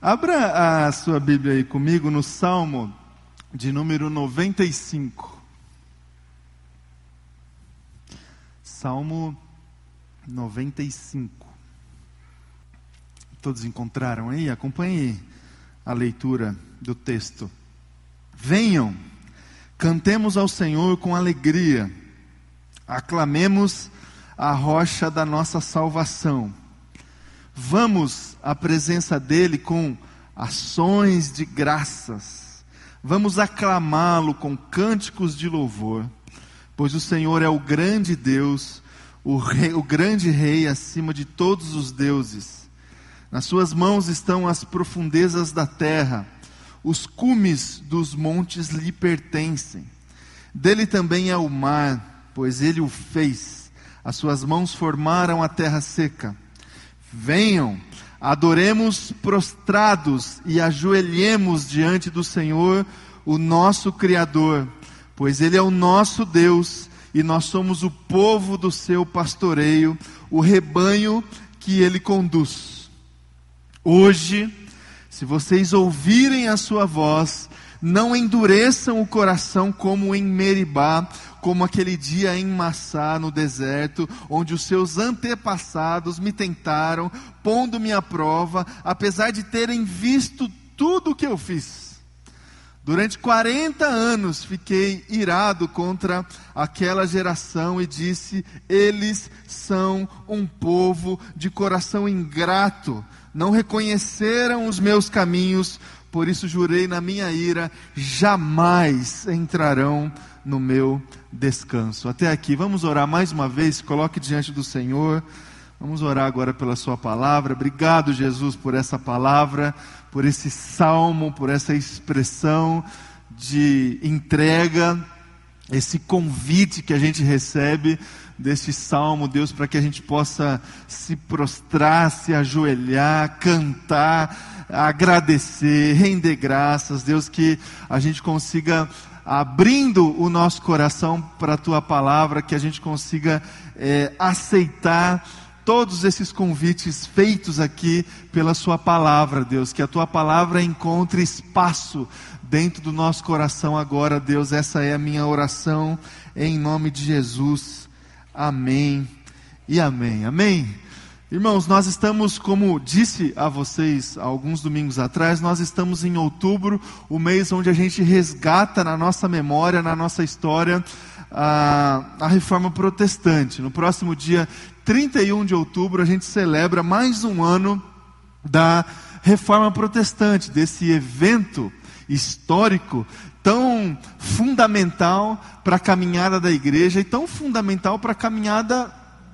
Abra a sua Bíblia aí comigo no Salmo de número 95. Salmo 95. Todos encontraram aí? Acompanhe a leitura do texto. Venham, cantemos ao Senhor com alegria, aclamemos a rocha da nossa salvação. Vamos à presença dEle com ações de graças. Vamos aclamá-lo com cânticos de louvor, pois o Senhor é o grande Deus, o, rei, o grande Rei acima de todos os deuses. Nas suas mãos estão as profundezas da terra, os cumes dos montes lhe pertencem. Dele também é o mar, pois ele o fez. As suas mãos formaram a terra seca. Venham, adoremos prostrados e ajoelhemos diante do Senhor, o nosso Criador, pois Ele é o nosso Deus e nós somos o povo do seu pastoreio, o rebanho que Ele conduz. Hoje, se vocês ouvirem a sua voz, não endureçam o coração como em Meribá, como aquele dia em Massá, no deserto, onde os seus antepassados me tentaram, pondo-me à prova, apesar de terem visto tudo o que eu fiz. Durante 40 anos fiquei irado contra aquela geração e disse: Eles são um povo de coração ingrato, não reconheceram os meus caminhos, por isso jurei na minha ira: jamais entrarão no meu descanso. Até aqui, vamos orar mais uma vez, coloque diante do Senhor. Vamos orar agora pela Sua palavra. Obrigado, Jesus, por essa palavra, por esse salmo, por essa expressão de entrega, esse convite que a gente recebe desse salmo, Deus, para que a gente possa se prostrar, se ajoelhar, cantar, agradecer, render graças, Deus, que a gente consiga abrindo o nosso coração para a tua palavra, que a gente consiga é, aceitar todos esses convites feitos aqui pela Sua palavra, Deus. Que a Tua palavra encontre espaço dentro do nosso coração agora, Deus. Essa é a minha oração, em nome de Jesus. Amém e amém. Amém. Irmãos, nós estamos, como disse a vocês alguns domingos atrás, nós estamos em outubro, o mês onde a gente resgata na nossa memória, na nossa história, a, a reforma protestante. No próximo dia 31 de outubro, a gente celebra mais um ano da reforma protestante, desse evento histórico tão fundamental para a caminhada da igreja e tão fundamental para a caminhada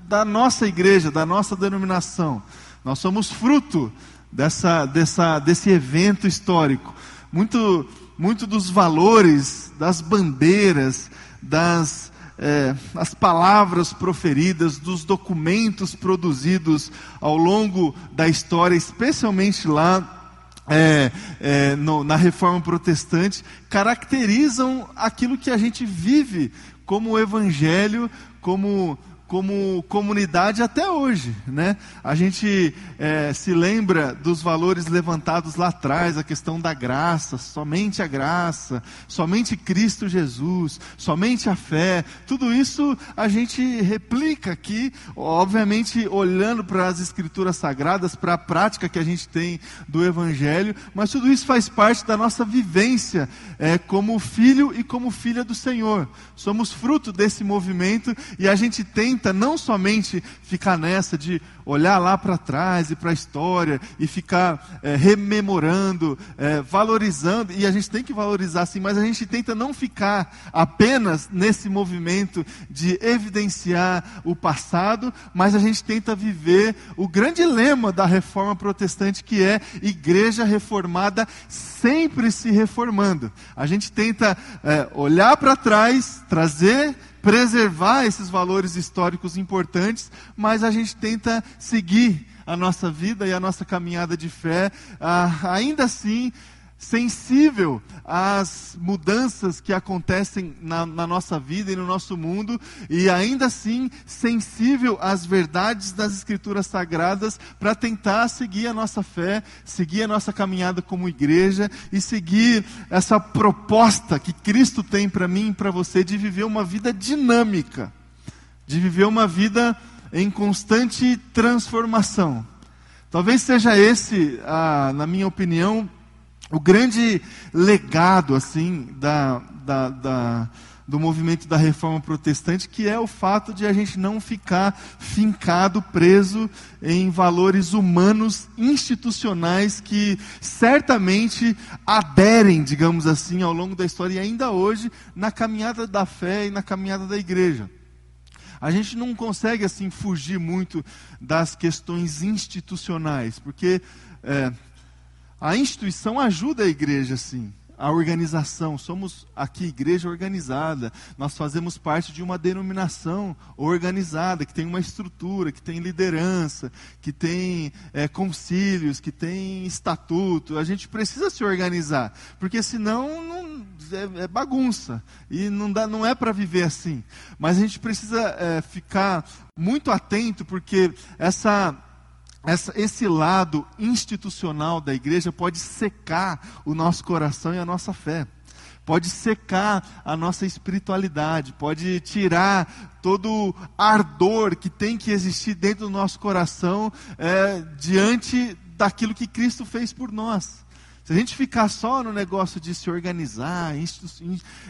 da nossa igreja, da nossa denominação. Nós somos fruto dessa, dessa, desse evento histórico. Muito, muito dos valores, das bandeiras, das é, as palavras proferidas, dos documentos produzidos ao longo da história, especialmente lá é, é, no, na reforma protestante, caracterizam aquilo que a gente vive como evangelho, como como comunidade até hoje, né? A gente é, se lembra dos valores levantados lá atrás, a questão da graça, somente a graça, somente Cristo Jesus, somente a fé. Tudo isso a gente replica aqui, obviamente olhando para as escrituras sagradas, para a prática que a gente tem do Evangelho, mas tudo isso faz parte da nossa vivência é, como filho e como filha do Senhor. Somos fruto desse movimento e a gente tem tenta não somente ficar nessa de olhar lá para trás e para a história e ficar é, rememorando, é, valorizando, e a gente tem que valorizar sim, mas a gente tenta não ficar apenas nesse movimento de evidenciar o passado, mas a gente tenta viver o grande lema da reforma protestante que é igreja reformada sempre se reformando. A gente tenta é, olhar para trás, trazer preservar esses valores históricos importantes, mas a gente tenta seguir a nossa vida e a nossa caminhada de fé, ah, ainda assim sensível às mudanças que acontecem na, na, nossa vida e no nosso mundo, e ainda assim sensível às verdades das Escrituras Sagradas para tentar seguir a nossa fé, seguir a nossa caminhada como igreja e seguir essa proposta que Cristo tem para mim e para você de viver uma vida dinâmica, de viver uma vida em constante transformação. Talvez seja esse, ah, na minha opinião, o grande legado assim da, da, da, do movimento da reforma protestante, que é o fato de a gente não ficar fincado, preso em valores humanos institucionais que certamente aderem, digamos assim, ao longo da história e ainda hoje na caminhada da fé e na caminhada da igreja. A gente não consegue assim fugir muito das questões institucionais, porque é, a instituição ajuda a igreja, sim. A organização, somos aqui igreja organizada, nós fazemos parte de uma denominação organizada, que tem uma estrutura, que tem liderança, que tem é, concílios, que tem estatuto. A gente precisa se organizar, porque senão não, é, é bagunça e não, dá, não é para viver assim. Mas a gente precisa é, ficar muito atento, porque essa essa, esse lado institucional da igreja pode secar o nosso coração e a nossa fé, pode secar a nossa espiritualidade, pode tirar todo ardor que tem que existir dentro do nosso coração é, diante daquilo que Cristo fez por nós. Se a gente ficar só no negócio de se organizar,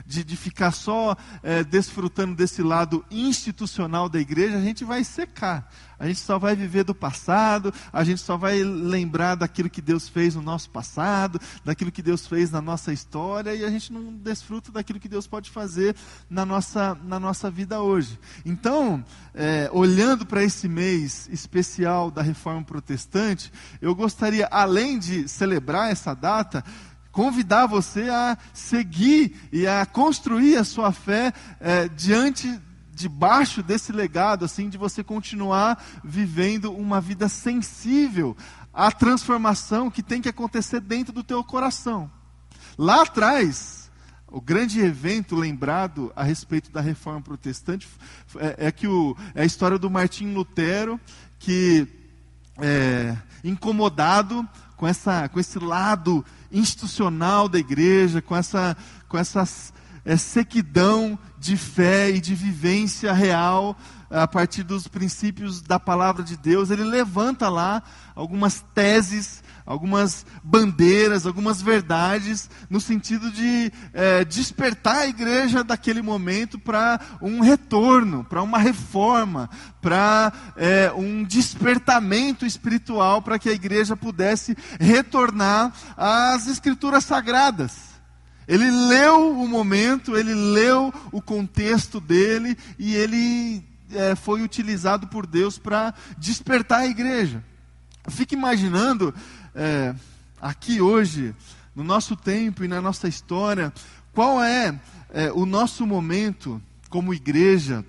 de, de ficar só é, desfrutando desse lado institucional da igreja, a gente vai secar. A gente só vai viver do passado, a gente só vai lembrar daquilo que Deus fez no nosso passado, daquilo que Deus fez na nossa história, e a gente não desfruta daquilo que Deus pode fazer na nossa, na nossa vida hoje. Então, é, olhando para esse mês especial da reforma protestante, eu gostaria, além de celebrar essa data, convidar você a seguir e a construir a sua fé é, diante debaixo desse legado, assim, de você continuar vivendo uma vida sensível à transformação que tem que acontecer dentro do teu coração. Lá atrás, o grande evento lembrado a respeito da reforma protestante é, é que o, é a história do Martim Lutero, que é, incomodado com, essa, com esse lado institucional da igreja, com, essa, com essas é, sequidão de fé e de vivência real a partir dos princípios da palavra de Deus. Ele levanta lá algumas teses, algumas bandeiras, algumas verdades, no sentido de é, despertar a igreja daquele momento para um retorno, para uma reforma, para é, um despertamento espiritual, para que a igreja pudesse retornar às escrituras sagradas. Ele leu o momento, ele leu o contexto dele e ele é, foi utilizado por Deus para despertar a igreja. Fique imaginando é, aqui hoje, no nosso tempo e na nossa história, qual é, é o nosso momento como igreja,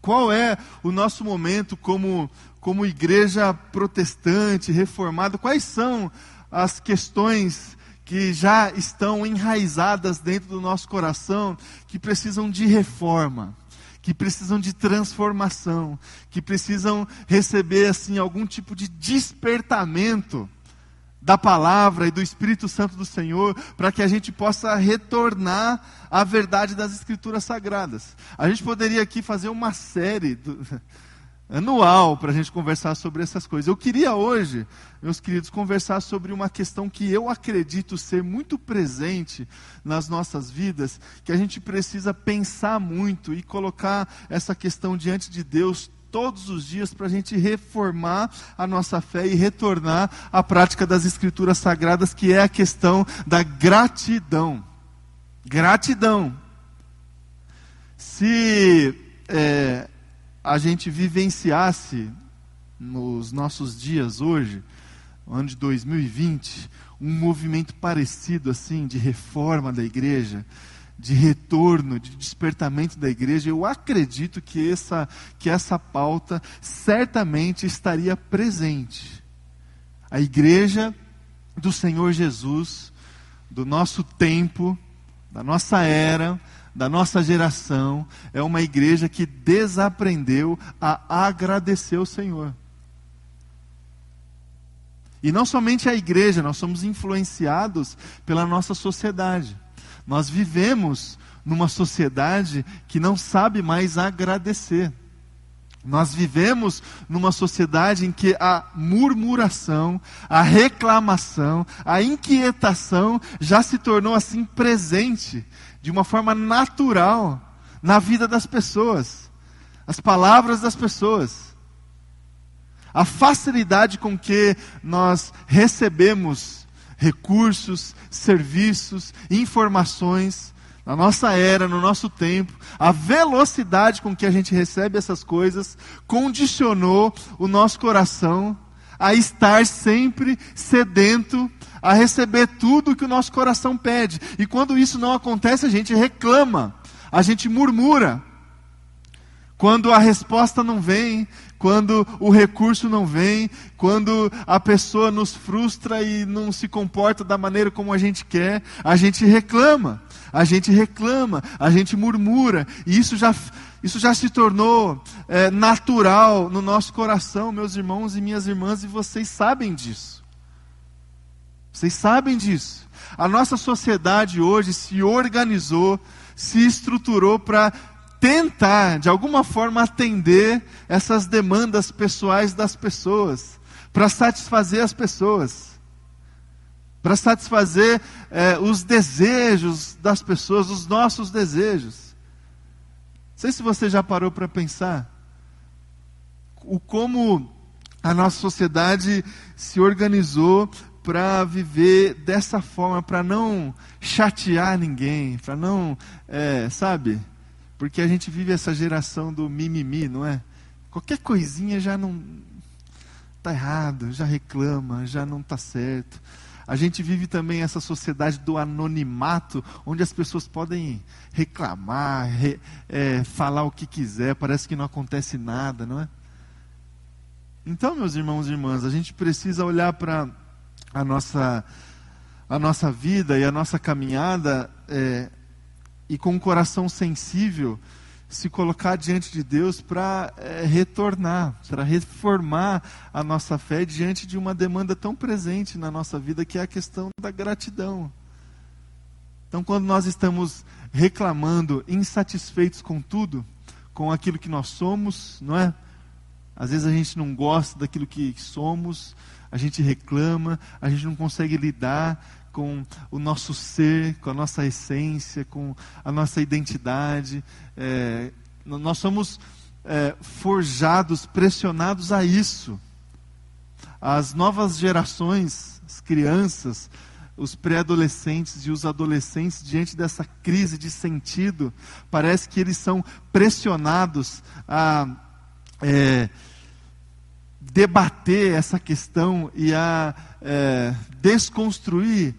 qual é o nosso momento como, como igreja protestante, reformada, quais são as questões que já estão enraizadas dentro do nosso coração, que precisam de reforma, que precisam de transformação, que precisam receber assim algum tipo de despertamento da palavra e do Espírito Santo do Senhor, para que a gente possa retornar à verdade das Escrituras Sagradas. A gente poderia aqui fazer uma série do, anual para a gente conversar sobre essas coisas. Eu queria hoje, meus queridos, conversar sobre uma questão que eu acredito ser muito presente nas nossas vidas, que a gente precisa pensar muito e colocar essa questão diante de Deus todos os dias para a gente reformar a nossa fé e retornar à prática das Escrituras Sagradas, que é a questão da gratidão. Gratidão. Se é, a gente vivenciasse nos nossos dias hoje, no ano de 2020, um movimento parecido assim de reforma da igreja, de retorno, de despertamento da igreja, eu acredito que essa, que essa pauta certamente estaria presente. A igreja do Senhor Jesus do nosso tempo, da nossa era, da nossa geração, é uma igreja que desaprendeu a agradecer o Senhor. E não somente a igreja, nós somos influenciados pela nossa sociedade. Nós vivemos numa sociedade que não sabe mais agradecer. Nós vivemos numa sociedade em que a murmuração, a reclamação, a inquietação já se tornou assim presente de uma forma natural na vida das pessoas, as palavras das pessoas. A facilidade com que nós recebemos recursos, serviços, informações, na nossa era, no nosso tempo, a velocidade com que a gente recebe essas coisas condicionou o nosso coração a estar sempre sedento, a receber tudo que o nosso coração pede. E quando isso não acontece, a gente reclama, a gente murmura. Quando a resposta não vem, quando o recurso não vem, quando a pessoa nos frustra e não se comporta da maneira como a gente quer, a gente reclama a gente reclama, a gente murmura, e isso já, isso já se tornou é, natural no nosso coração, meus irmãos e minhas irmãs, e vocês sabem disso. Vocês sabem disso. A nossa sociedade hoje se organizou, se estruturou para tentar, de alguma forma, atender essas demandas pessoais das pessoas, para satisfazer as pessoas para satisfazer é, os desejos das pessoas, os nossos desejos. Não sei se você já parou para pensar o como a nossa sociedade se organizou para viver dessa forma, para não chatear ninguém, para não, é, sabe? Porque a gente vive essa geração do mimimi, não é? Qualquer coisinha já não está errado, já reclama, já não está certo. A gente vive também essa sociedade do anonimato, onde as pessoas podem reclamar, re, é, falar o que quiser, parece que não acontece nada, não é? Então, meus irmãos e irmãs, a gente precisa olhar para a nossa, a nossa vida e a nossa caminhada é, e com um coração sensível se colocar diante de Deus para é, retornar, para reformar a nossa fé diante de uma demanda tão presente na nossa vida que é a questão da gratidão. Então, quando nós estamos reclamando, insatisfeitos com tudo, com aquilo que nós somos, não é? Às vezes a gente não gosta daquilo que somos, a gente reclama, a gente não consegue lidar com o nosso ser, com a nossa essência, com a nossa identidade. É, nós somos é, forjados, pressionados a isso. As novas gerações, as crianças, os pré-adolescentes e os adolescentes, diante dessa crise de sentido, parece que eles são pressionados a. É, debater essa questão e a é, desconstruir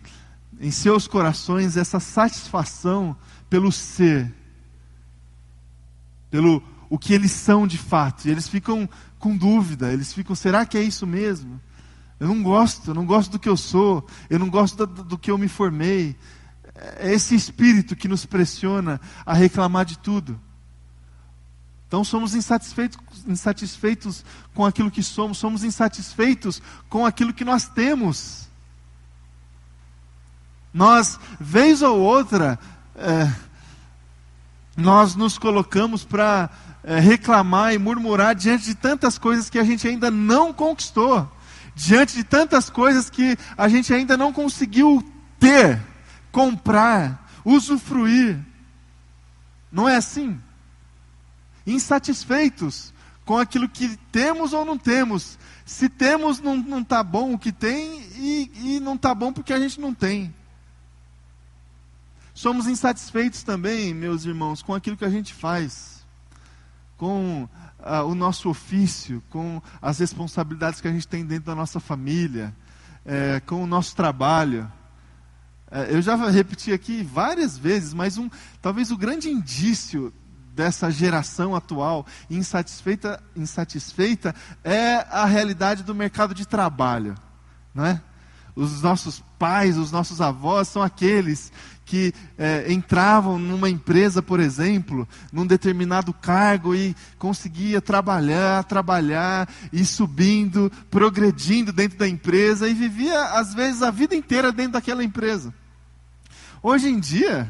em seus corações essa satisfação pelo ser, pelo o que eles são de fato. E eles ficam com dúvida, eles ficam, será que é isso mesmo? Eu não gosto, eu não gosto do que eu sou, eu não gosto do, do que eu me formei. É esse espírito que nos pressiona a reclamar de tudo. Então somos insatisfeitos, insatisfeitos com aquilo que somos, somos insatisfeitos com aquilo que nós temos. Nós, vez ou outra, é, nós nos colocamos para é, reclamar e murmurar diante de tantas coisas que a gente ainda não conquistou, diante de tantas coisas que a gente ainda não conseguiu ter, comprar, usufruir. Não é assim? Insatisfeitos com aquilo que temos ou não temos. Se temos, não está bom o que tem, e, e não está bom porque a gente não tem. Somos insatisfeitos também, meus irmãos, com aquilo que a gente faz, com uh, o nosso ofício, com as responsabilidades que a gente tem dentro da nossa família, é, com o nosso trabalho. É, eu já repeti aqui várias vezes, mas um, talvez o grande indício dessa geração atual insatisfeita, insatisfeita é a realidade do mercado de trabalho, não é? Os nossos pais, os nossos avós são aqueles que é, entravam numa empresa, por exemplo, num determinado cargo e conseguia trabalhar, trabalhar, e subindo, progredindo dentro da empresa e vivia, às vezes, a vida inteira dentro daquela empresa. Hoje em dia,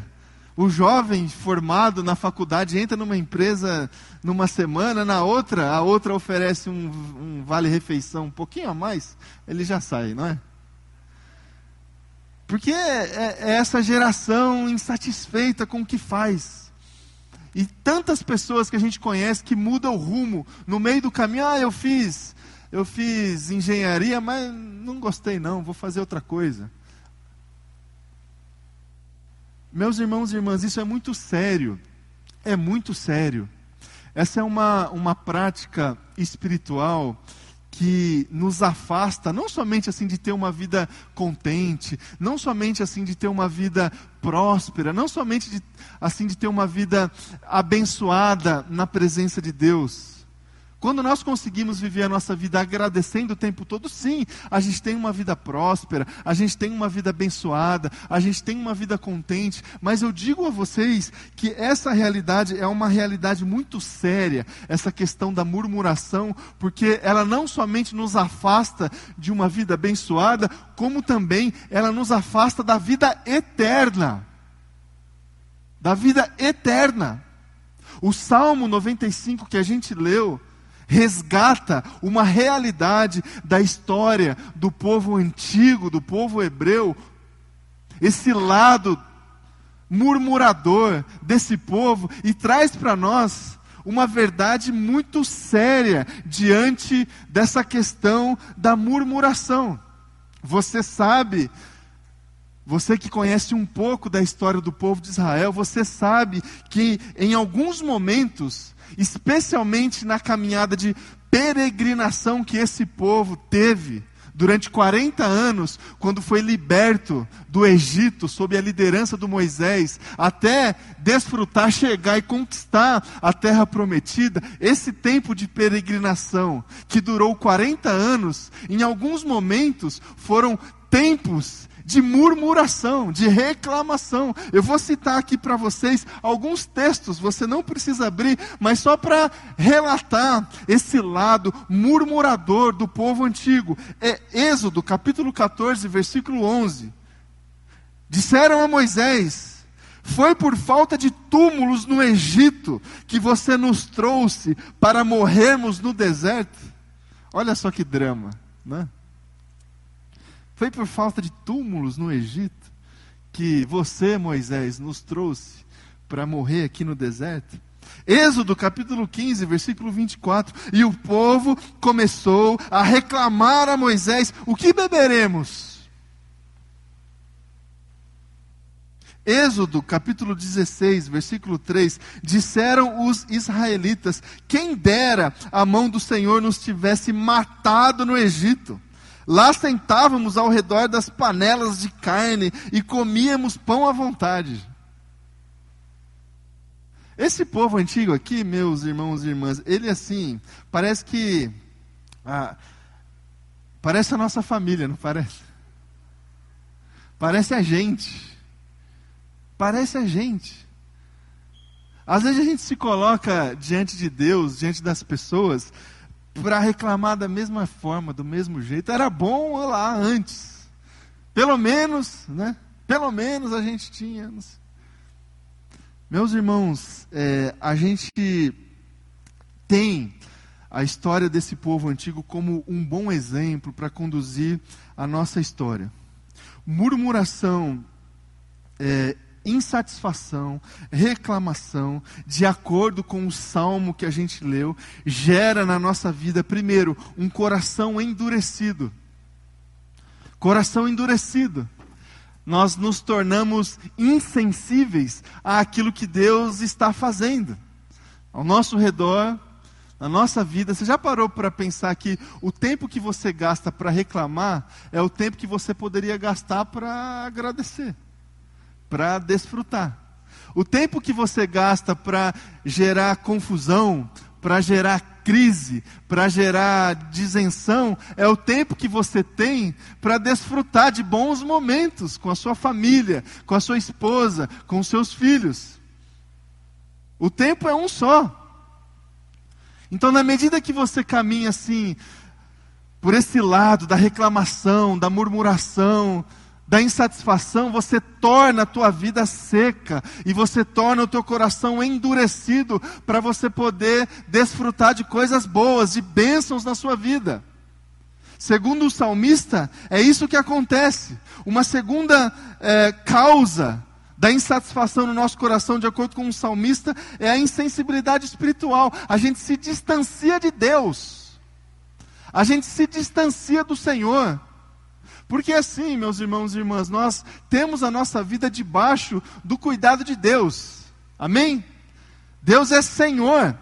o jovem formado na faculdade entra numa empresa numa semana, na outra, a outra oferece um, um vale-refeição um pouquinho a mais, ele já sai, não é? Porque é, é essa geração insatisfeita com o que faz. E tantas pessoas que a gente conhece que mudam o rumo no meio do caminho. Ah, eu fiz, eu fiz engenharia, mas não gostei não, vou fazer outra coisa. Meus irmãos e irmãs, isso é muito sério. É muito sério. Essa é uma, uma prática espiritual que nos afasta não somente assim de ter uma vida contente, não somente assim de ter uma vida próspera, não somente de, assim de ter uma vida abençoada na presença de Deus, quando nós conseguimos viver a nossa vida agradecendo o tempo todo, sim, a gente tem uma vida próspera, a gente tem uma vida abençoada, a gente tem uma vida contente, mas eu digo a vocês que essa realidade é uma realidade muito séria, essa questão da murmuração, porque ela não somente nos afasta de uma vida abençoada, como também ela nos afasta da vida eterna. Da vida eterna. O Salmo 95 que a gente leu, resgata uma realidade da história do povo antigo, do povo hebreu, esse lado murmurador desse povo e traz para nós uma verdade muito séria diante dessa questão da murmuração. Você sabe, você que conhece um pouco da história do povo de Israel, você sabe que em alguns momentos especialmente na caminhada de peregrinação que esse povo teve durante 40 anos, quando foi liberto do Egito sob a liderança do Moisés, até desfrutar, chegar e conquistar a terra prometida, esse tempo de peregrinação, que durou 40 anos, em alguns momentos foram tempos de murmuração, de reclamação. Eu vou citar aqui para vocês alguns textos, você não precisa abrir, mas só para relatar esse lado murmurador do povo antigo. É Êxodo, capítulo 14, versículo 11. Disseram a Moisés: Foi por falta de túmulos no Egito que você nos trouxe para morrermos no deserto. Olha só que drama, né? Foi por falta de túmulos no Egito que você, Moisés, nos trouxe para morrer aqui no deserto? Êxodo capítulo 15, versículo 24. E o povo começou a reclamar a Moisés: O que beberemos? Êxodo capítulo 16, versículo 3: Disseram os israelitas: Quem dera a mão do Senhor nos tivesse matado no Egito Lá sentávamos ao redor das panelas de carne e comíamos pão à vontade. Esse povo antigo aqui, meus irmãos e irmãs, ele assim, parece que. Ah, parece a nossa família, não parece? Parece a gente. Parece a gente. Às vezes a gente se coloca diante de Deus, diante das pessoas, para reclamar da mesma forma, do mesmo jeito. Era bom lá antes. Pelo menos, né? Pelo menos a gente tinha. Meus irmãos, é, a gente tem a história desse povo antigo como um bom exemplo para conduzir a nossa história. Murmuração é, insatisfação, reclamação, de acordo com o salmo que a gente leu, gera na nossa vida, primeiro, um coração endurecido. Coração endurecido. Nós nos tornamos insensíveis àquilo que Deus está fazendo. Ao nosso redor, na nossa vida, você já parou para pensar que o tempo que você gasta para reclamar é o tempo que você poderia gastar para agradecer? Para desfrutar. O tempo que você gasta para gerar confusão, para gerar crise, para gerar disenção, é o tempo que você tem para desfrutar de bons momentos com a sua família, com a sua esposa, com os seus filhos. O tempo é um só. Então, na medida que você caminha assim, por esse lado da reclamação, da murmuração, da insatisfação, você torna a tua vida seca e você torna o teu coração endurecido para você poder desfrutar de coisas boas, de bênçãos na sua vida. Segundo o salmista, é isso que acontece. Uma segunda é, causa da insatisfação no nosso coração, de acordo com o salmista, é a insensibilidade espiritual. A gente se distancia de Deus, a gente se distancia do Senhor. Porque assim, meus irmãos e irmãs, nós temos a nossa vida debaixo do cuidado de Deus. Amém? Deus é Senhor.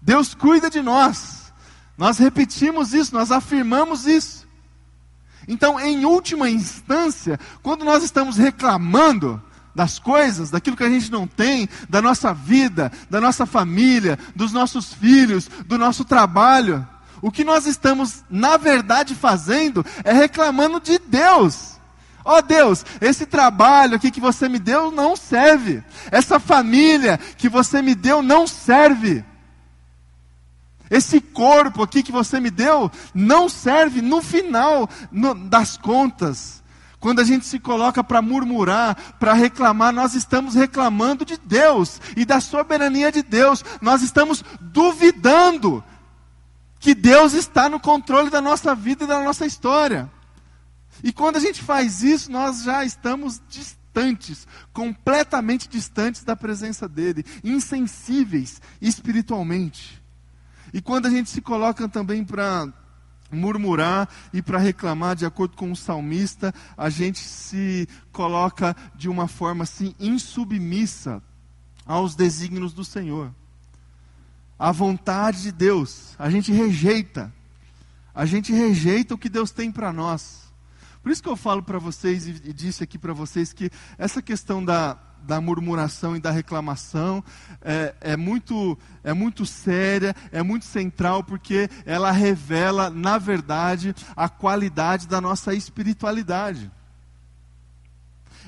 Deus cuida de nós. Nós repetimos isso, nós afirmamos isso. Então, em última instância, quando nós estamos reclamando das coisas, daquilo que a gente não tem, da nossa vida, da nossa família, dos nossos filhos, do nosso trabalho, o que nós estamos, na verdade, fazendo é reclamando de Deus. Ó oh Deus, esse trabalho aqui que você me deu não serve. Essa família que você me deu não serve. Esse corpo aqui que você me deu não serve no final no, das contas. Quando a gente se coloca para murmurar, para reclamar, nós estamos reclamando de Deus e da soberania de Deus. Nós estamos duvidando que Deus está no controle da nossa vida e da nossa história. E quando a gente faz isso, nós já estamos distantes, completamente distantes da presença dele, insensíveis espiritualmente. E quando a gente se coloca também para murmurar e para reclamar, de acordo com o salmista, a gente se coloca de uma forma assim insubmissa aos desígnios do Senhor a vontade de Deus. A gente rejeita. A gente rejeita o que Deus tem para nós. Por isso que eu falo para vocês e, disse aqui para vocês que essa questão da, da murmuração e da reclamação é, é, muito, é muito séria, é muito central, porque ela revela, na verdade, a qualidade da nossa espiritualidade.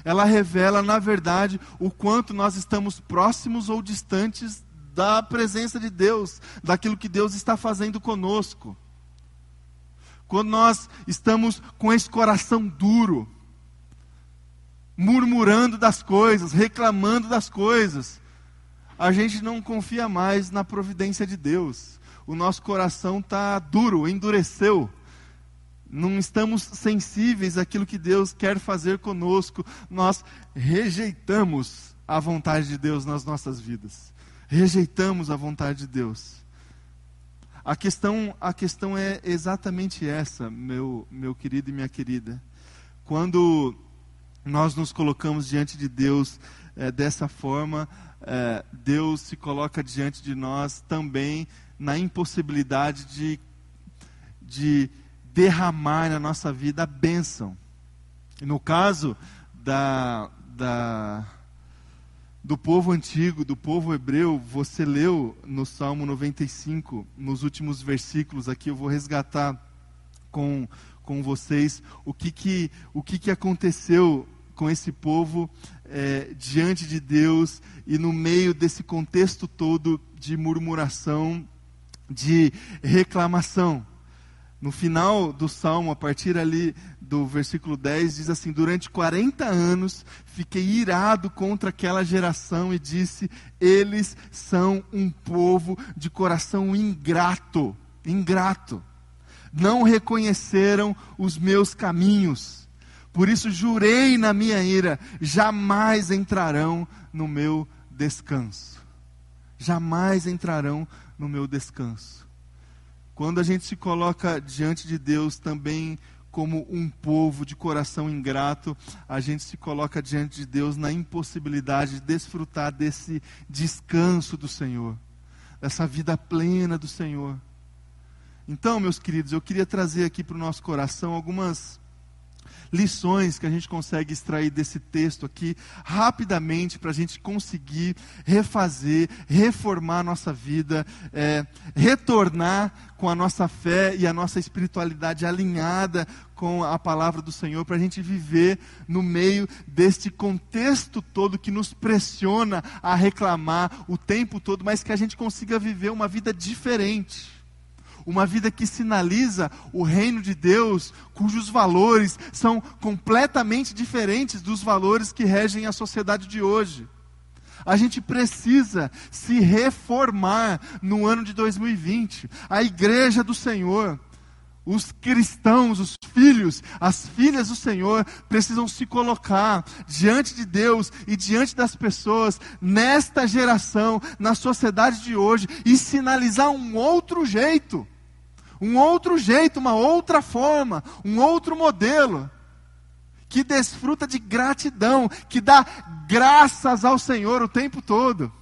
Ela revela, na verdade, o quanto nós estamos próximos ou distantes da presença de Deus, daquilo que Deus está fazendo conosco. Quando nós estamos com esse coração duro, murmurando das coisas, reclamando das coisas, a gente não confia mais na providência de Deus. O nosso coração está duro, endureceu. Não estamos sensíveis àquilo que Deus quer fazer conosco. Nós rejeitamos a vontade de Deus nas nossas vidas rejeitamos a vontade de Deus. A questão, a questão é exatamente essa, meu, meu querido e minha querida. Quando nós nos colocamos diante de Deus é, dessa forma, é, Deus se coloca diante de nós também na impossibilidade de, de derramar na nossa vida a bênção. No caso da, da do povo antigo, do povo hebreu, você leu no Salmo 95, nos últimos versículos aqui, eu vou resgatar com, com vocês o que, que, o que, que aconteceu com esse povo é, diante de Deus e no meio desse contexto todo de murmuração, de reclamação. No final do salmo, a partir ali do versículo 10, diz assim: Durante 40 anos fiquei irado contra aquela geração e disse: Eles são um povo de coração ingrato. Ingrato. Não reconheceram os meus caminhos. Por isso jurei na minha ira: jamais entrarão no meu descanso. Jamais entrarão no meu descanso. Quando a gente se coloca diante de Deus também como um povo de coração ingrato, a gente se coloca diante de Deus na impossibilidade de desfrutar desse descanso do Senhor, dessa vida plena do Senhor. Então, meus queridos, eu queria trazer aqui para o nosso coração algumas, lições que a gente consegue extrair desse texto aqui, rapidamente, para a gente conseguir refazer, reformar a nossa vida, é, retornar com a nossa fé e a nossa espiritualidade alinhada com a palavra do Senhor, para a gente viver no meio deste contexto todo que nos pressiona a reclamar o tempo todo, mas que a gente consiga viver uma vida diferente uma vida que sinaliza o reino de Deus, cujos valores são completamente diferentes dos valores que regem a sociedade de hoje. A gente precisa se reformar no ano de 2020. A igreja do Senhor, os cristãos, os filhos, as filhas do Senhor precisam se colocar diante de Deus e diante das pessoas nesta geração, na sociedade de hoje e sinalizar um outro jeito um outro jeito, uma outra forma, um outro modelo, que desfruta de gratidão, que dá graças ao Senhor o tempo todo,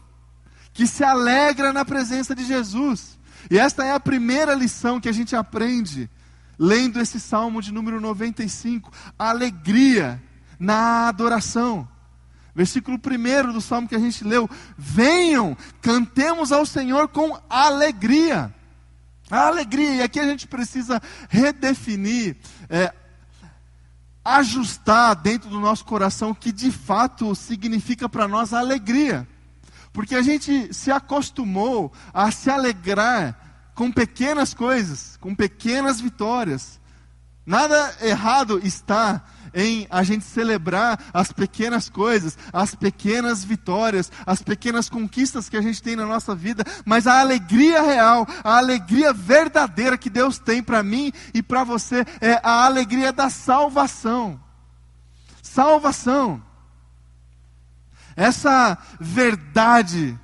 que se alegra na presença de Jesus. E esta é a primeira lição que a gente aprende lendo esse salmo de número 95, alegria na adoração. Versículo 1 do salmo que a gente leu: Venham, cantemos ao Senhor com alegria. A alegria, e aqui a gente precisa redefinir, é, ajustar dentro do nosso coração o que de fato significa para nós a alegria. Porque a gente se acostumou a se alegrar com pequenas coisas, com pequenas vitórias. Nada errado está em a gente celebrar as pequenas coisas, as pequenas vitórias, as pequenas conquistas que a gente tem na nossa vida, mas a alegria real, a alegria verdadeira que Deus tem para mim e para você é a alegria da salvação. Salvação. Essa verdade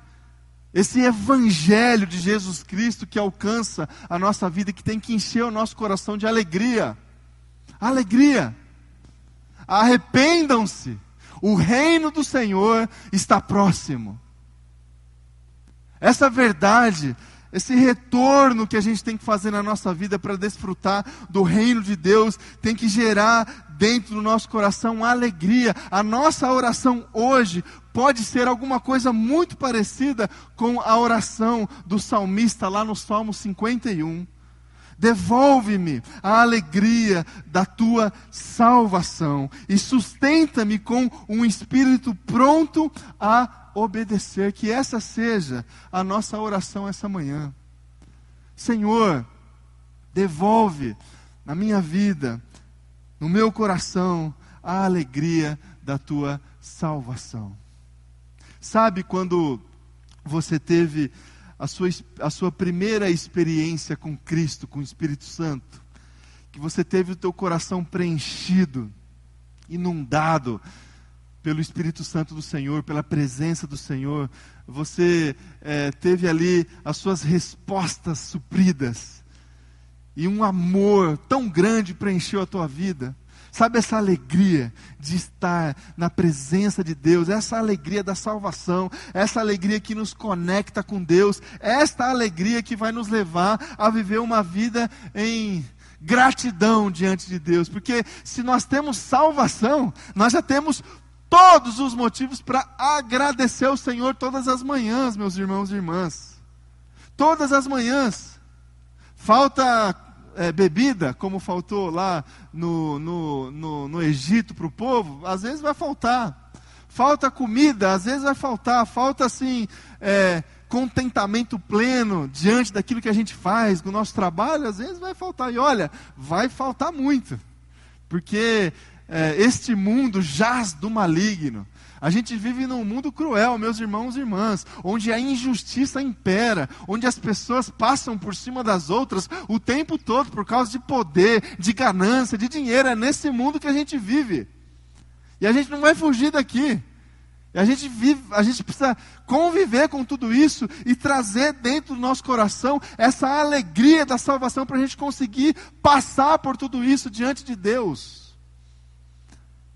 esse evangelho de Jesus Cristo que alcança a nossa vida, que tem que encher o nosso coração de alegria. Alegria arrependam-se, o reino do Senhor está próximo. Essa verdade, esse retorno que a gente tem que fazer na nossa vida para desfrutar do reino de Deus, tem que gerar dentro do nosso coração alegria. A nossa oração hoje pode ser alguma coisa muito parecida com a oração do salmista lá no Salmo 51. Devolve-me a alegria da tua salvação e sustenta-me com um espírito pronto a obedecer. Que essa seja a nossa oração essa manhã. Senhor, devolve na minha vida, no meu coração, a alegria da tua salvação. Sabe quando você teve a sua, a sua primeira experiência com Cristo, com o Espírito Santo, que você teve o teu coração preenchido, inundado pelo Espírito Santo do Senhor, pela presença do Senhor, você é, teve ali as suas respostas supridas, e um amor tão grande preencheu a tua vida. Sabe essa alegria de estar na presença de Deus, essa alegria da salvação, essa alegria que nos conecta com Deus, esta alegria que vai nos levar a viver uma vida em gratidão diante de Deus, porque se nós temos salvação, nós já temos todos os motivos para agradecer ao Senhor todas as manhãs, meus irmãos e irmãs. Todas as manhãs. Falta é, bebida, como faltou lá no, no, no, no Egito para o povo, às vezes vai faltar. Falta comida, às vezes vai faltar. Falta assim, é, contentamento pleno diante daquilo que a gente faz, com o nosso trabalho, às vezes vai faltar. E olha, vai faltar muito. Porque é, este mundo jaz do maligno. A gente vive num mundo cruel, meus irmãos e irmãs, onde a injustiça impera, onde as pessoas passam por cima das outras o tempo todo por causa de poder, de ganância, de dinheiro. É nesse mundo que a gente vive. E a gente não vai fugir daqui. E a gente vive, a gente precisa conviver com tudo isso e trazer dentro do nosso coração essa alegria da salvação para a gente conseguir passar por tudo isso diante de Deus.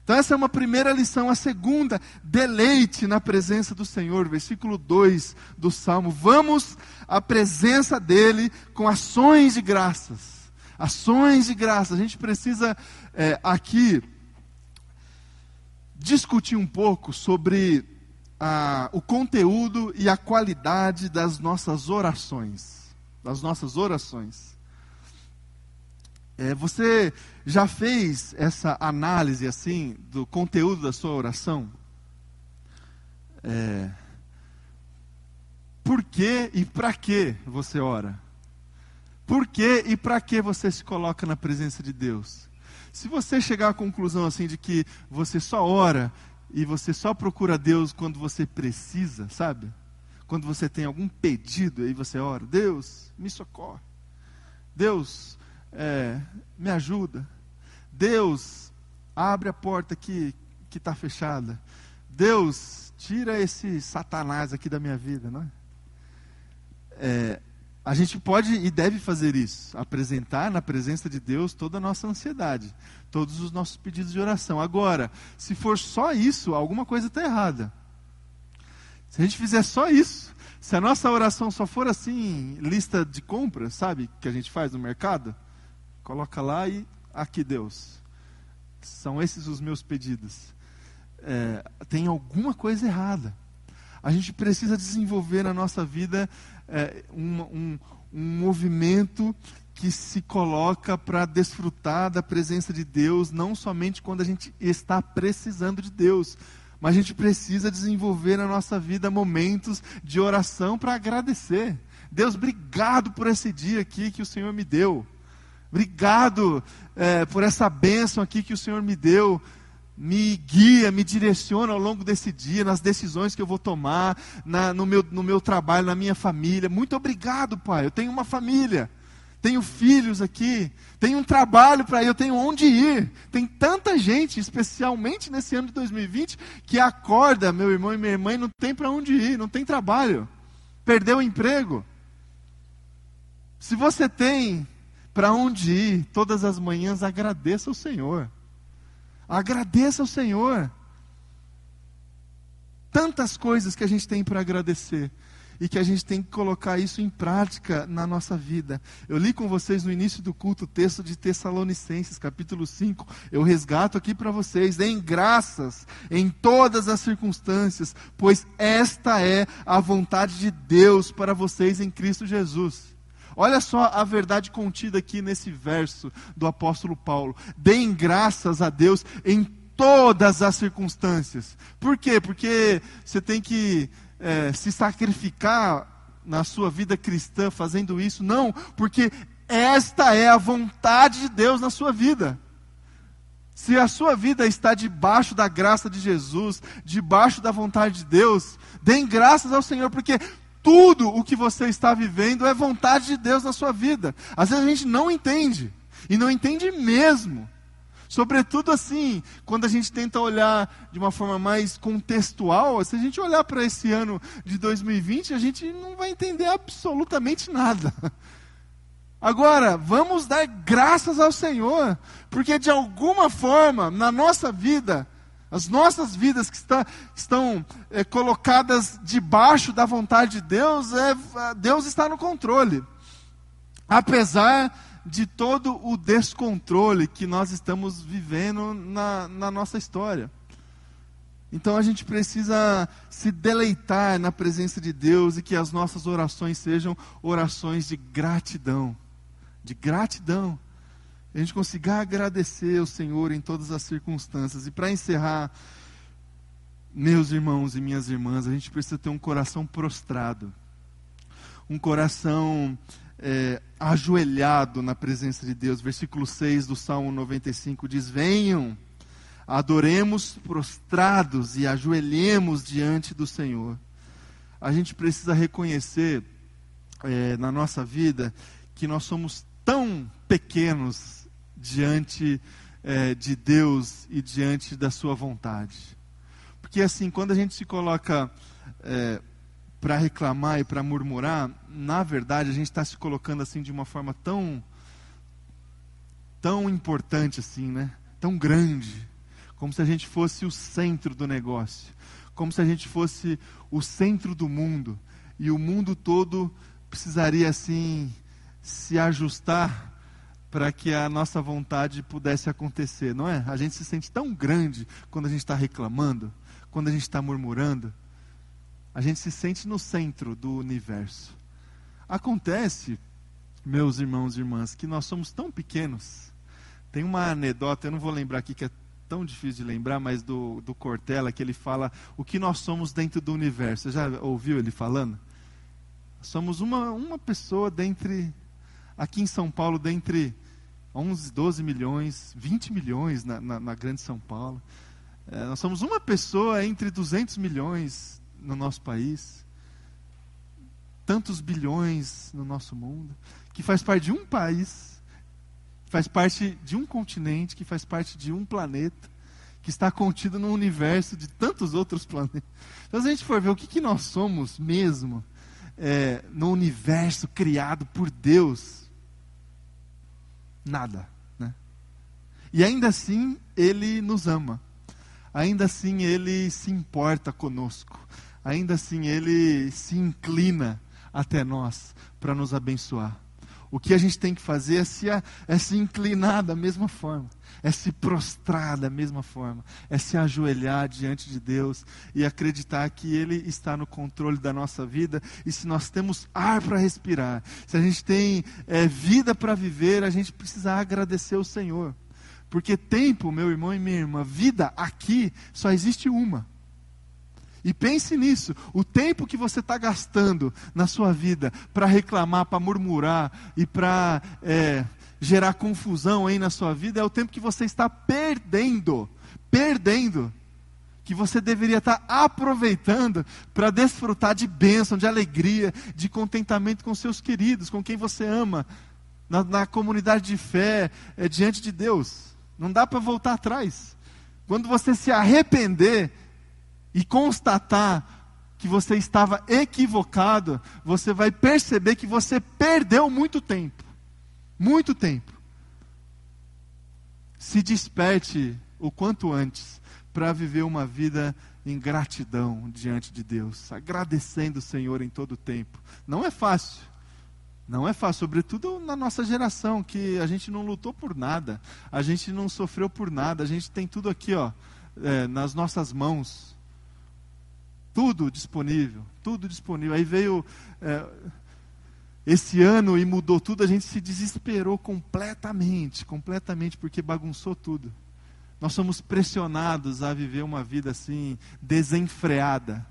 Então, essa é uma primeira lição. A segunda, deleite na presença do Senhor. Versículo 2 do Salmo. Vamos à presença dEle com ações de graças. Ações de graça. A gente precisa é, aqui discutir um pouco sobre o conteúdo e a qualidade das nossas orações. Das nossas orações. É, você já fez essa análise assim do conteúdo da sua oração? É, por que e para que você ora? Por que e para que você se coloca na presença de Deus? Se você chegar à conclusão assim de que você só ora e você só procura Deus quando você precisa, sabe? Quando você tem algum pedido, aí você ora, Deus, me socorre. Deus, é, me ajuda. Deus, abre a porta que está fechada. Deus, tira esse satanás aqui da minha vida, não é? é? A gente pode e deve fazer isso, apresentar na presença de Deus toda a nossa ansiedade, todos os nossos pedidos de oração. Agora, se for só isso, alguma coisa está errada. Se a gente fizer só isso, se a nossa oração só for assim, lista de compras, sabe, que a gente faz no mercado, coloca lá e aqui Deus, são esses os meus pedidos. É, tem alguma coisa errada. A gente precisa desenvolver na nossa vida é, um, um, um movimento que se coloca para desfrutar da presença de Deus, não somente quando a gente está precisando de Deus, mas a gente precisa desenvolver na nossa vida momentos de oração para agradecer. Deus, obrigado por esse dia aqui que o Senhor me deu. Obrigado é, por essa bênção aqui que o Senhor me deu me guia, me direciona ao longo desse dia, nas decisões que eu vou tomar, na, no, meu, no meu trabalho, na minha família. Muito obrigado, Pai. Eu tenho uma família, tenho filhos aqui, tenho um trabalho para ir, eu tenho onde ir. Tem tanta gente, especialmente nesse ano de 2020, que acorda, meu irmão e minha irmã, e não tem para onde ir, não tem trabalho, perdeu o emprego. Se você tem para onde ir todas as manhãs, agradeça ao Senhor. Agradeça ao Senhor. Tantas coisas que a gente tem para agradecer e que a gente tem que colocar isso em prática na nossa vida. Eu li com vocês no início do culto o texto de Tessalonicenses, capítulo 5. Eu resgato aqui para vocês: deem graças em todas as circunstâncias, pois esta é a vontade de Deus para vocês em Cristo Jesus. Olha só a verdade contida aqui nesse verso do apóstolo Paulo. Deem graças a Deus em todas as circunstâncias. Por quê? Porque você tem que é, se sacrificar na sua vida cristã fazendo isso? Não, porque esta é a vontade de Deus na sua vida. Se a sua vida está debaixo da graça de Jesus, debaixo da vontade de Deus, deem graças ao Senhor, porque tudo o que você está vivendo é vontade de Deus na sua vida. Às vezes a gente não entende, e não entende mesmo. Sobretudo assim, quando a gente tenta olhar de uma forma mais contextual, se a gente olhar para esse ano de 2020, a gente não vai entender absolutamente nada. Agora, vamos dar graças ao Senhor, porque de alguma forma, na nossa vida, as nossas vidas que está, estão é, colocadas debaixo da vontade de Deus, é, Deus está no controle. Apesar de todo o descontrole que nós estamos vivendo na, na nossa história. Então a gente precisa se deleitar na presença de Deus e que as nossas orações sejam orações de gratidão. De gratidão a gente consiga agradecer ao Senhor em todas as circunstâncias. E para encerrar, meus irmãos e minhas irmãs, a gente precisa ter um coração prostrado, um coração é, ajoelhado na presença de Deus. Versículo 6 do Salmo 95 diz: Venham, adoremos prostrados e ajoelhemos diante do Senhor. A gente precisa reconhecer é, na nossa vida que nós somos tão pequenos diante é, de Deus e diante da Sua vontade. Porque assim, quando a gente se coloca é, para reclamar e para murmurar, na verdade a gente está se colocando assim de uma forma tão tão importante assim, né? Tão grande, como se a gente fosse o centro do negócio, como se a gente fosse o centro do mundo e o mundo todo precisaria assim se ajustar para que a nossa vontade pudesse acontecer, não é? A gente se sente tão grande quando a gente está reclamando, quando a gente está murmurando. A gente se sente no centro do universo. Acontece, meus irmãos e irmãs, que nós somos tão pequenos. Tem uma anedota, eu não vou lembrar aqui que é tão difícil de lembrar, mas do, do Cortella, que ele fala o que nós somos dentro do universo. Você já ouviu ele falando? Somos uma, uma pessoa dentre, aqui em São Paulo, dentre 11, 12 milhões, 20 milhões na, na, na grande São Paulo. É, nós somos uma pessoa entre 200 milhões no nosso país, tantos bilhões no nosso mundo, que faz parte de um país, faz parte de um continente, que faz parte de um planeta, que está contido no universo de tantos outros planetas. Então, se a gente for ver o que, que nós somos mesmo é, no universo criado por Deus, nada. Né? E ainda assim, Ele nos ama. Ainda assim, Ele se importa conosco. Ainda assim, Ele se inclina até nós para nos abençoar. O que a gente tem que fazer é se, é se inclinar da mesma forma, é se prostrar da mesma forma, é se ajoelhar diante de Deus e acreditar que Ele está no controle da nossa vida e se nós temos ar para respirar, se a gente tem é, vida para viver, a gente precisa agradecer o Senhor. Porque tempo, meu irmão e minha irmã, vida aqui só existe uma. E pense nisso: o tempo que você está gastando na sua vida para reclamar, para murmurar e para é, gerar confusão aí na sua vida é o tempo que você está perdendo. Perdendo. Que você deveria estar tá aproveitando para desfrutar de bênção, de alegria, de contentamento com seus queridos, com quem você ama, na, na comunidade de fé, é, diante de Deus. Não dá para voltar atrás. Quando você se arrepender, e constatar que você estava equivocado, você vai perceber que você perdeu muito tempo. Muito tempo. Se desperte o quanto antes para viver uma vida em gratidão diante de Deus, agradecendo o Senhor em todo o tempo. Não é fácil. Não é fácil, sobretudo na nossa geração, que a gente não lutou por nada, a gente não sofreu por nada, a gente tem tudo aqui, ó, é, nas nossas mãos. Tudo disponível, tudo disponível. Aí veio é, esse ano e mudou tudo, a gente se desesperou completamente, completamente, porque bagunçou tudo. Nós somos pressionados a viver uma vida assim, desenfreada,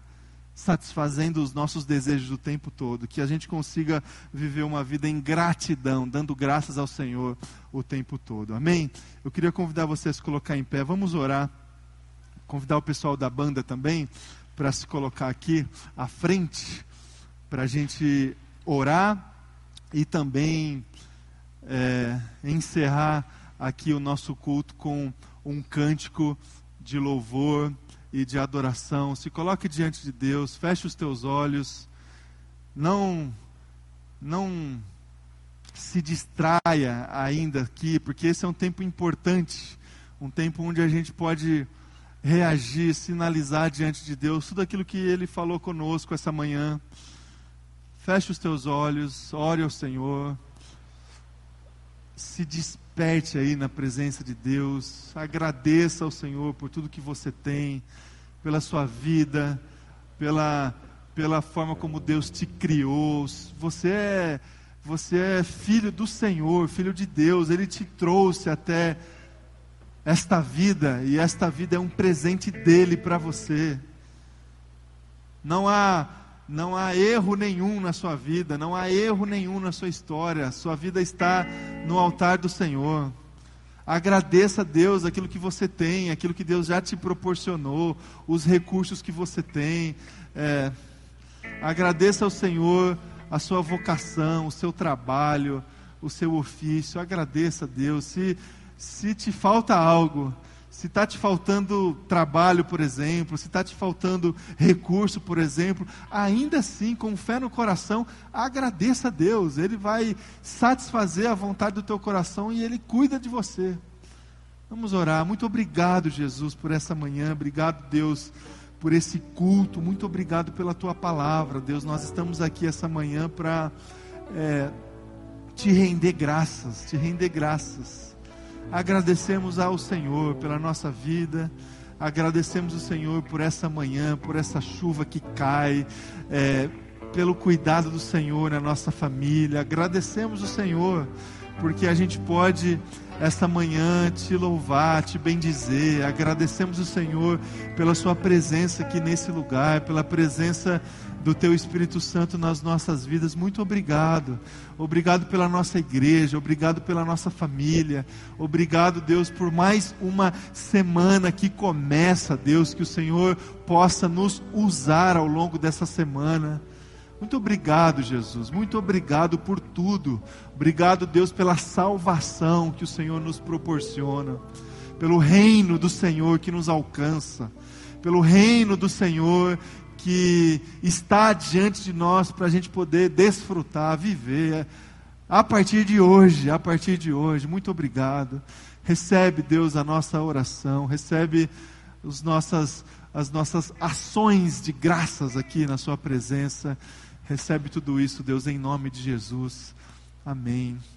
satisfazendo os nossos desejos o tempo todo. Que a gente consiga viver uma vida em gratidão, dando graças ao Senhor o tempo todo. Amém? Eu queria convidar vocês a se colocar em pé, vamos orar. Convidar o pessoal da banda também para se colocar aqui à frente, para a gente orar e também é, encerrar aqui o nosso culto com um cântico de louvor e de adoração. Se coloque diante de Deus, feche os teus olhos, não, não se distraia ainda aqui, porque esse é um tempo importante, um tempo onde a gente pode reagir, sinalizar diante de Deus tudo aquilo que Ele falou conosco essa manhã. Feche os teus olhos, ore ao Senhor, se desperte aí na presença de Deus, agradeça ao Senhor por tudo que você tem, pela sua vida, pela, pela forma como Deus te criou. Você é, você é filho do Senhor, filho de Deus, Ele te trouxe até esta vida, e esta vida é um presente dele para você. Não há não há erro nenhum na sua vida, não há erro nenhum na sua história. Sua vida está no altar do Senhor. Agradeça a Deus aquilo que você tem, aquilo que Deus já te proporcionou, os recursos que você tem. É, agradeça ao Senhor a sua vocação, o seu trabalho, o seu ofício. Agradeça a Deus. Se se te falta algo, se está te faltando trabalho, por exemplo, se está te faltando recurso, por exemplo, ainda assim, com fé no coração, agradeça a Deus. Ele vai satisfazer a vontade do teu coração e Ele cuida de você. Vamos orar. Muito obrigado, Jesus, por essa manhã. Obrigado, Deus, por esse culto. Muito obrigado pela tua palavra, Deus. Nós estamos aqui essa manhã para. É, te render graças, te render graças. Agradecemos ao Senhor pela nossa vida, agradecemos o Senhor por essa manhã, por essa chuva que cai, é, pelo cuidado do Senhor na nossa família. Agradecemos o Senhor porque a gente pode esta manhã te louvar, te bendizer. Agradecemos o Senhor pela sua presença aqui nesse lugar, pela presença do Teu Espírito Santo nas nossas vidas. Muito obrigado. Obrigado pela nossa igreja, obrigado pela nossa família. Obrigado, Deus, por mais uma semana que começa, Deus, que o Senhor possa nos usar ao longo dessa semana. Muito obrigado, Jesus. Muito obrigado por tudo. Obrigado, Deus, pela salvação que o Senhor nos proporciona, pelo reino do Senhor que nos alcança, pelo reino do Senhor que está diante de nós para a gente poder desfrutar, viver a partir de hoje, a partir de hoje. Muito obrigado. Recebe, Deus, a nossa oração, recebe os nossas, as nossas ações de graças aqui na Sua presença. Recebe tudo isso, Deus, em nome de Jesus. Amém.